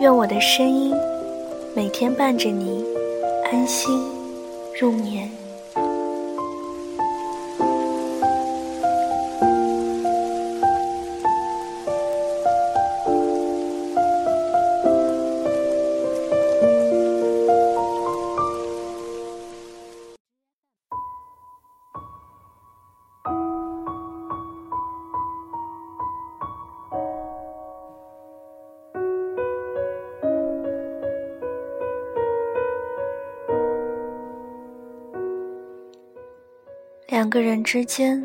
愿我的声音每天伴着你安心入眠。两个人之间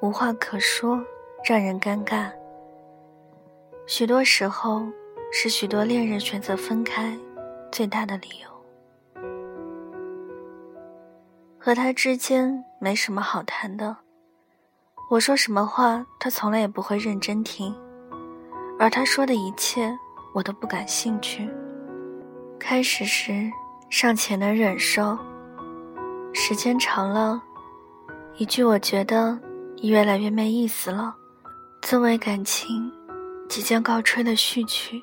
无话可说，让人尴尬。许多时候，是许多恋人选择分开最大的理由。和他之间没什么好谈的，我说什么话，他从来也不会认真听，而他说的一切，我都不感兴趣。开始时尚且能忍受，时间长了。一句“我觉得你越来越没意思了”，作为感情即将告吹的序曲，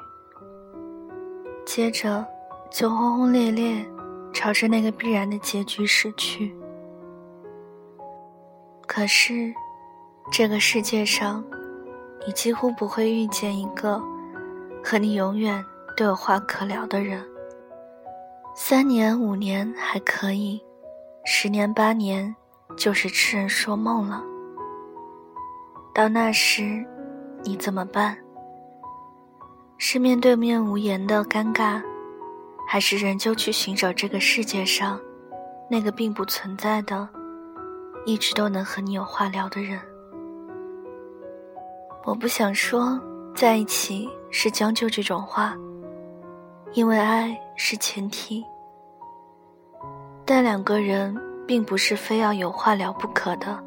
接着就轰轰烈烈朝着那个必然的结局驶去。可是，这个世界上，你几乎不会遇见一个和你永远都有话可聊的人。三年五年还可以，十年八年。就是痴人说梦了。到那时，你怎么办？是面对面无言的尴尬，还是仍旧去寻找这个世界上那个并不存在的、一直都能和你有话聊的人？我不想说在一起是将就这种话，因为爱是前提，但两个人。并不是非要有话聊不可的。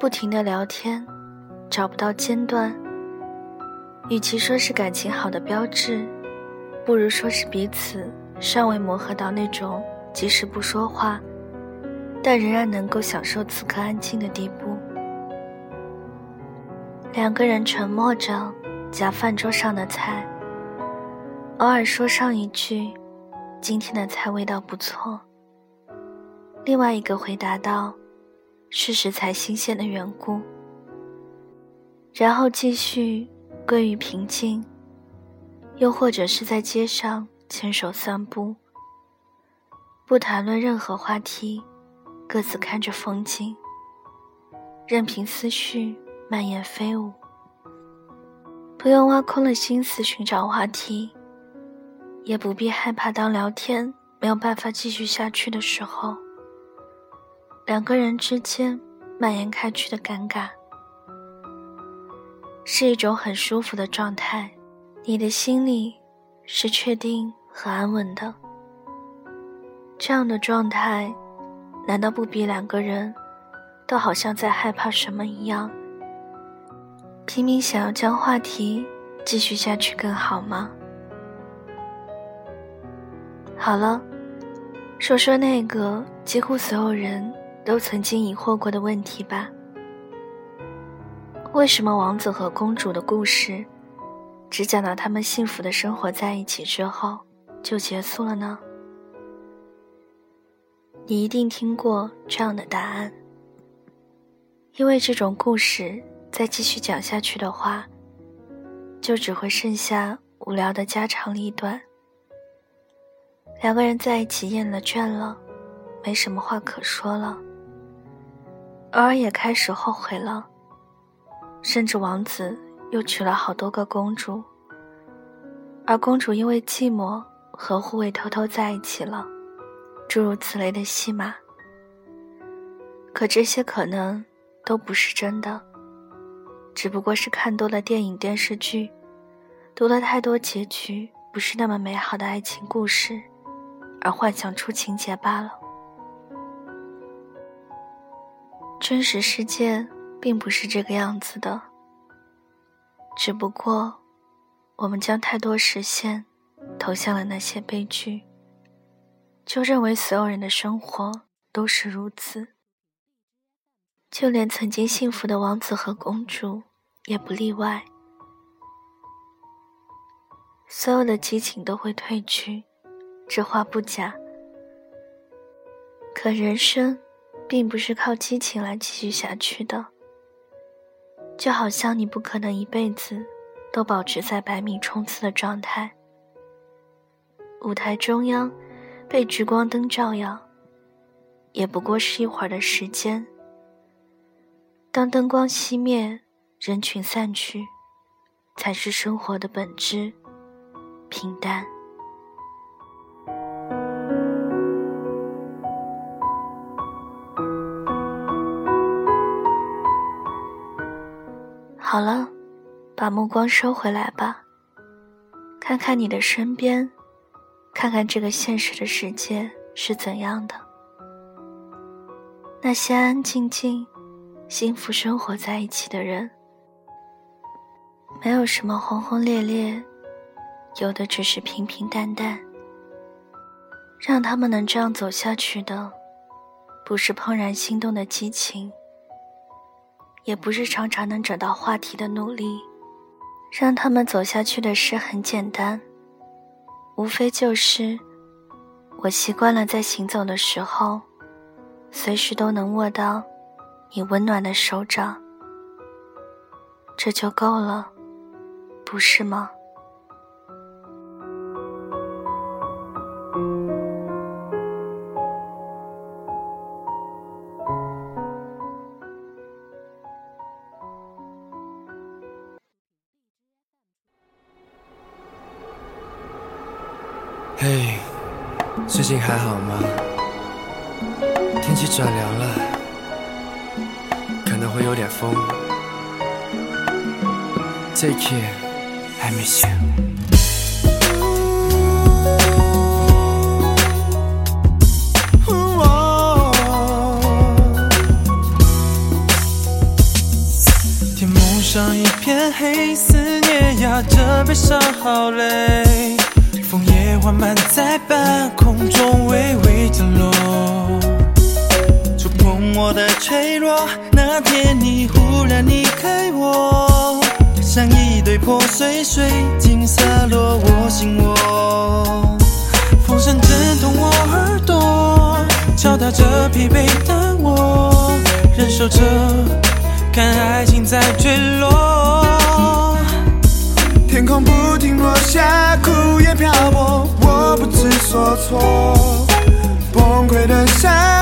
不停的聊天，找不到间断。与其说是感情好的标志，不如说是彼此尚未磨合到那种即使不说话，但仍然能够享受此刻安静的地步。两个人沉默着夹饭桌上的菜，偶尔说上一句：“今天的菜味道不错。”另外一个回答道：“是食材新鲜的缘故。”然后继续归于平静，又或者是在街上牵手散步，不谈论任何话题，各自看着风景，任凭思绪蔓延飞舞，不用挖空了心思寻找话题，也不必害怕当聊天没有办法继续下去的时候。两个人之间蔓延开去的尴尬，是一种很舒服的状态。你的心里是确定和安稳的。这样的状态，难道不比两个人都好像在害怕什么一样，拼命想要将话题继续下去更好吗？好了，说说那个几乎所有人。都曾经疑惑过的问题吧？为什么王子和公主的故事，只讲到他们幸福的生活在一起之后就结束了呢？你一定听过这样的答案，因为这种故事再继续讲下去的话，就只会剩下无聊的家长里短。两个人在一起厌了倦了，没什么话可说了。偶尔也开始后悔了，甚至王子又娶了好多个公主，而公主因为寂寞和护卫偷偷在一起了，诸如此类的戏码。可这些可能都不是真的，只不过是看多了电影电视剧，读了太多结局不是那么美好的爱情故事，而幻想出情节罢了。真实世界并不是这个样子的，只不过我们将太多视线投向了那些悲剧，就认为所有人的生活都是如此，就连曾经幸福的王子和公主也不例外。所有的激情都会褪去，这话不假。可人生，并不是靠激情来继续下去的。就好像你不可能一辈子都保持在百米冲刺的状态。舞台中央，被聚光灯照耀，也不过是一会儿的时间。当灯光熄灭，人群散去，才是生活的本质。平淡。好了，把目光收回来吧，看看你的身边，看看这个现实的世界是怎样的。那些安安静静、幸福生活在一起的人，没有什么轰轰烈烈。有的只是平平淡淡，让他们能这样走下去的，不是怦然心动的激情，也不是常常能找到话题的努力，让他们走下去的事很简单，无非就是我习惯了在行走的时候，随时都能握到你温暖的手掌，这就够了，不是吗？嘿，最近还好吗？天气转凉了，可能会有点风。Take care, I miss you。天幕上一片黑，思念压着悲伤，好累。枫叶缓在半空中微微降落，触碰我的脆弱。那天你忽然离开我，像一堆破碎水晶洒落我心窝。风声震动我耳朵，敲打着疲惫的我，忍受着看爱情在坠落。做错，崩溃的想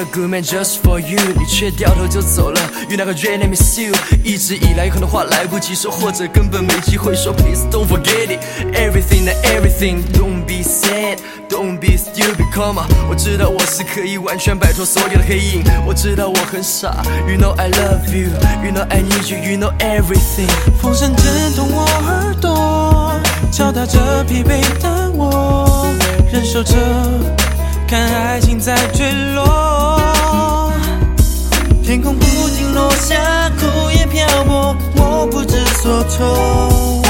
a good man just for you，你却掉头就走了。You never really miss you，一直以来有很多话来不及说，或者根本没机会说。Please don't forget it，everything and everything，don't be sad，don't be stupid，come on。我知道我是可以完全摆脱所有的黑影，我知道我很傻。You know I love you，you know I need you，you know everything。风声震动我耳朵，敲打着疲惫的我，忍受着。看爱情在坠落，天空不停落下，枯叶漂泊，我不知所措，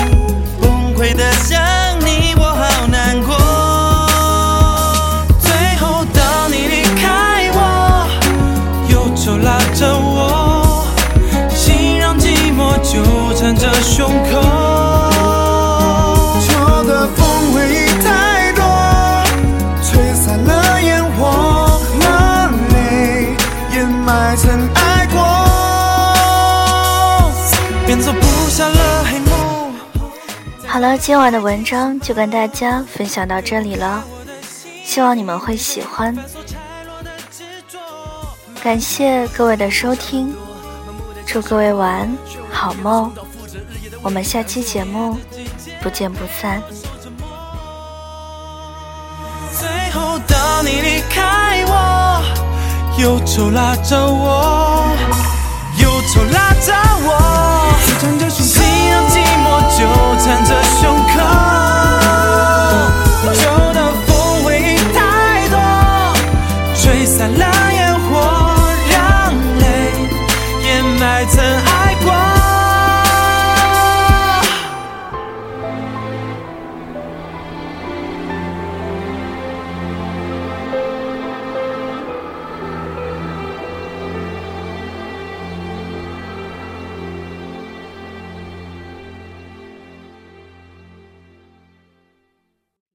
好了，今晚的文章就跟大家分享到这里了，希望你们会喜欢。感谢各位的收听，祝各位晚安，好梦。我们下期节目不见不散。最后当你离开我，忧愁拉着我，忧愁拉着我，缠着胸。